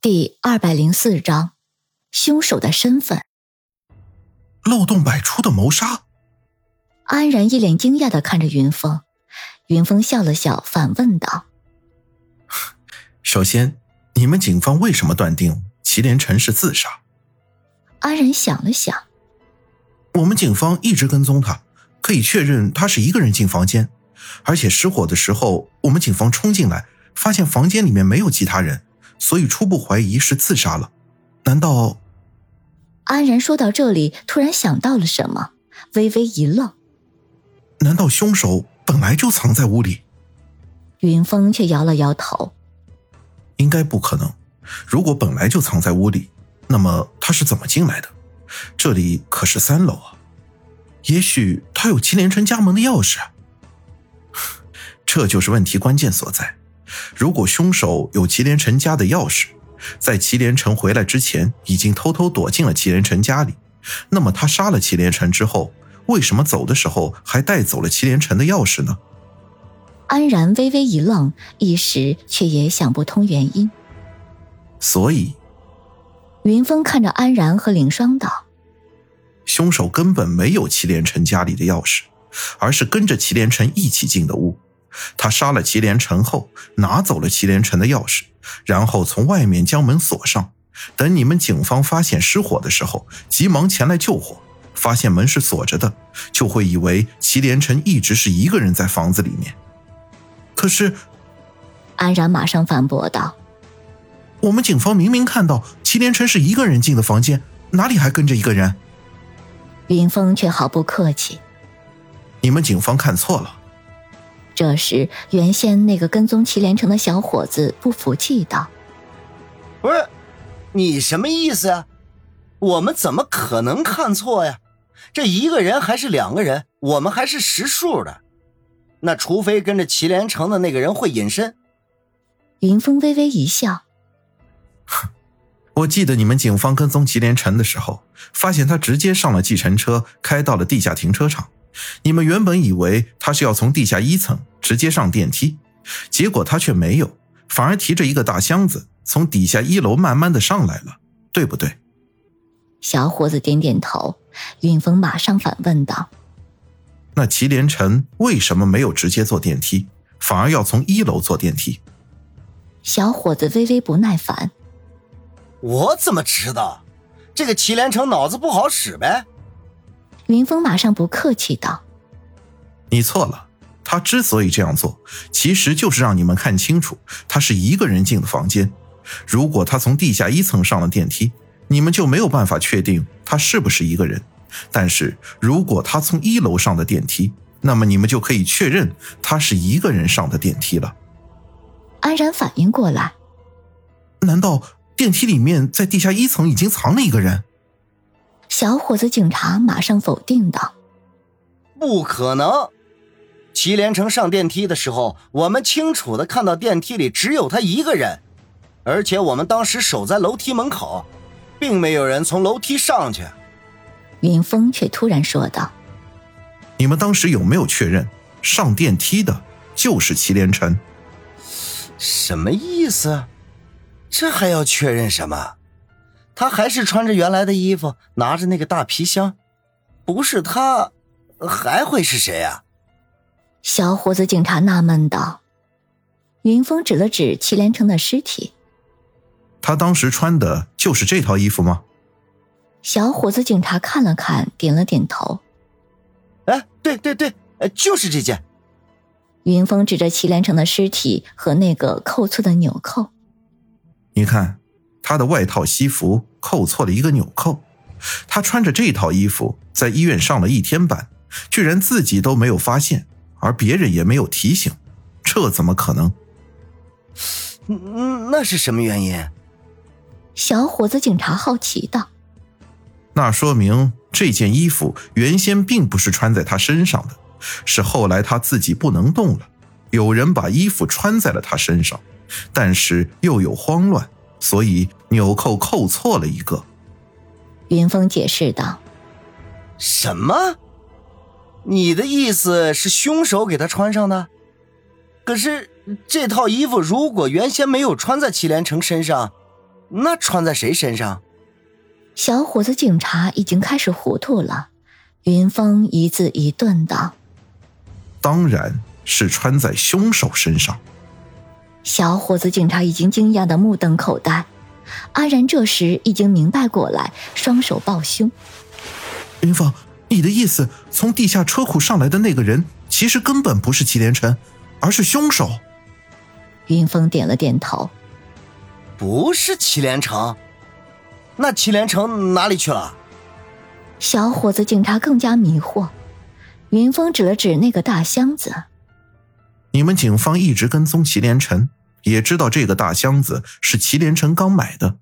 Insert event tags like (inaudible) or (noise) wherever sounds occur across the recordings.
第二百零四章，凶手的身份。漏洞百出的谋杀。安然一脸惊讶的看着云峰，云峰笑了笑，反问道：“首先，你们警方为什么断定祁连城是自杀？”安然想了想：“我们警方一直跟踪他，可以确认他是一个人进房间，而且失火的时候，我们警方冲进来，发现房间里面没有其他人。”所以初步怀疑是自杀了，难道？安然说到这里，突然想到了什么，微微一愣。难道凶手本来就藏在屋里？云峰却摇了摇头。应该不可能。如果本来就藏在屋里，那么他是怎么进来的？这里可是三楼啊。也许他有祁连城家门的钥匙。(laughs) 这就是问题关键所在。如果凶手有祁连城家的钥匙，在祁连城回来之前已经偷偷躲进了祁连城家里，那么他杀了祁连城之后，为什么走的时候还带走了祁连城的钥匙呢？安然微微一愣，一时却也想不通原因。所以，云峰看着安然和凌霜道：“凶手根本没有祁连城家里的钥匙，而是跟着祁连城一起进的屋。”他杀了祁连城后，拿走了祁连城的钥匙，然后从外面将门锁上。等你们警方发现失火的时候，急忙前来救火，发现门是锁着的，就会以为祁连城一直是一个人在房子里面。可是，安然马上反驳道：“我们警方明明看到祁连城是一个人进的房间，哪里还跟着一个人？”云峰却毫不客气：“你们警方看错了。”这时，原先那个跟踪祁连城的小伙子不服气道：“不是，你什么意思啊？我们怎么可能看错呀？这一个人还是两个人，我们还是识数的。那除非跟着祁连城的那个人会隐身。”云峰微微一笑：“哼，我记得你们警方跟踪祁连城的时候，发现他直接上了计程车，开到了地下停车场。”你们原本以为他是要从地下一层直接上电梯，结果他却没有，反而提着一个大箱子从底下一楼慢慢的上来了，对不对？小伙子点点头。云峰马上反问道：“那祁连城为什么没有直接坐电梯，反而要从一楼坐电梯？”小伙子微微不耐烦：“我怎么知道？这个祁连城脑子不好使呗。”云峰马上不客气道：“你错了，他之所以这样做，其实就是让你们看清楚，他是一个人进的房间。如果他从地下一层上了电梯，你们就没有办法确定他是不是一个人。但是如果他从一楼上的电梯，那么你们就可以确认他是一个人上的电梯了。”安然反应过来：“难道电梯里面在地下一层已经藏了一个人？”小伙子警察马上否定道：“不可能！祁连城上电梯的时候，我们清楚的看到电梯里只有他一个人，而且我们当时守在楼梯门口，并没有人从楼梯上去。”云峰却突然说道：“你们当时有没有确认上电梯的就是祁连城？”什么意思？这还要确认什么？他还是穿着原来的衣服，拿着那个大皮箱，不是他，还会是谁啊？小伙子警察纳闷道。云峰指了指祁连城的尸体，他当时穿的就是这套衣服吗？小伙子警察看了看，点了点头。哎，对对对，就是这件。云峰指着祁连城的尸体和那个扣错的纽扣，你看。他的外套西服扣错了一个纽扣，他穿着这套衣服在医院上了一天班，居然自己都没有发现，而别人也没有提醒，这怎么可能？嗯，那是什么原因？小伙子警察好奇道：“那说明这件衣服原先并不是穿在他身上的，是后来他自己不能动了，有人把衣服穿在了他身上，但是又有慌乱。”所以纽扣扣错了一个，云峰解释道：“什么？你的意思是凶手给他穿上的？可是这套衣服如果原先没有穿在祁连城身上，那穿在谁身上？小伙子警察已经开始糊涂了。云峰一字一顿道：“当然是穿在凶手身上。”小伙子警察已经惊讶的目瞪口呆。安然这时已经明白过来，双手抱胸：“云峰，你的意思，从地下车库上来的那个人，其实根本不是祁连城，而是凶手？”云峰点了点头：“不是祁连城，那祁连城哪里去了？”小伙子警察更加迷惑。云峰指了指那个大箱子：“你们警方一直跟踪祁连城，也知道这个大箱子是祁连城刚买的。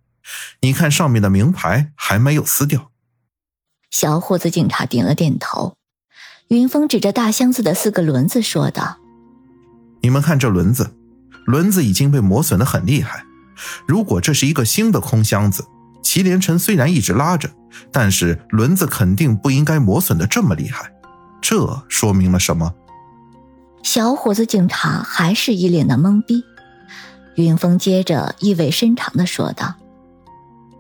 你看上面的名牌还没有撕掉。”小伙子警察点了点头。云峰指着大箱子的四个轮子说道：“你们看这轮子。”轮子已经被磨损的很厉害。如果这是一个新的空箱子，祁连城虽然一直拉着，但是轮子肯定不应该磨损的这么厉害。这说明了什么？小伙子警察还是一脸的懵逼。云峰接着意味深长的说道：“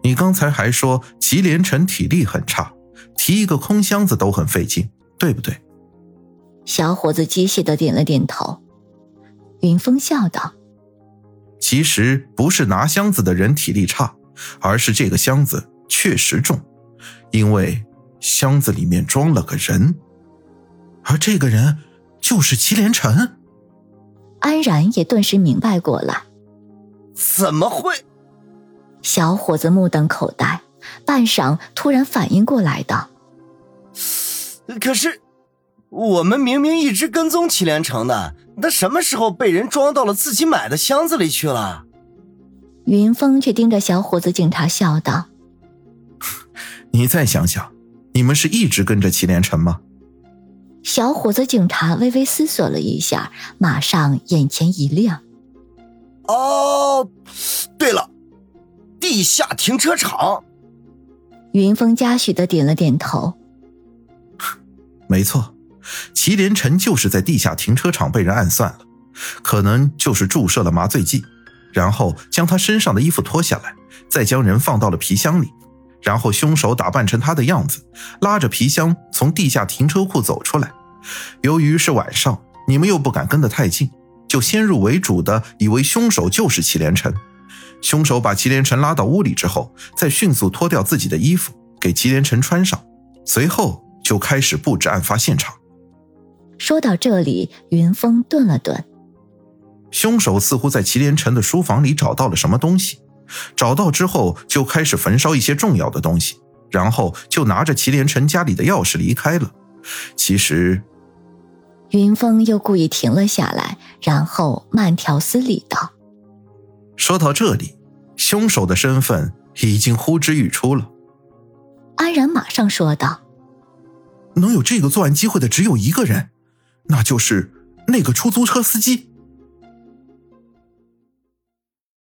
你刚才还说祁连城体力很差，提一个空箱子都很费劲，对不对？”小伙子机械的点了点头。云峰笑道。其实不是拿箱子的人体力差，而是这个箱子确实重，因为箱子里面装了个人，而这个人就是祁连臣。安然也顿时明白过来，怎么会？小伙子目瞪口呆，半晌突然反应过来道：“可是我们明明一直跟踪祁连城的。”那什么时候被人装到了自己买的箱子里去了？云峰却盯着小伙子警察笑道：“ (laughs) 你再想想，你们是一直跟着祁连城吗？”小伙子警察微微思索了一下，马上眼前一亮：“哦，对了，地下停车场。”云峰嘉许的点了点头：“没错。”祁连成就是在地下停车场被人暗算了，可能就是注射了麻醉剂，然后将他身上的衣服脱下来，再将人放到了皮箱里，然后凶手打扮成他的样子，拉着皮箱从地下停车库走出来。由于是晚上，你们又不敢跟得太近，就先入为主的以为凶手就是祁连成。凶手把祁连城拉到屋里之后，再迅速脱掉自己的衣服给祁连城穿上，随后就开始布置案发现场。说到这里，云峰顿了顿。凶手似乎在祁连城的书房里找到了什么东西，找到之后就开始焚烧一些重要的东西，然后就拿着祁连城家里的钥匙离开了。其实，云峰又故意停了下来，然后慢条斯理道：“说到这里，凶手的身份已经呼之欲出了。”安然马上说道：“能有这个作案机会的只有一个人。”那就是那个出租车司机。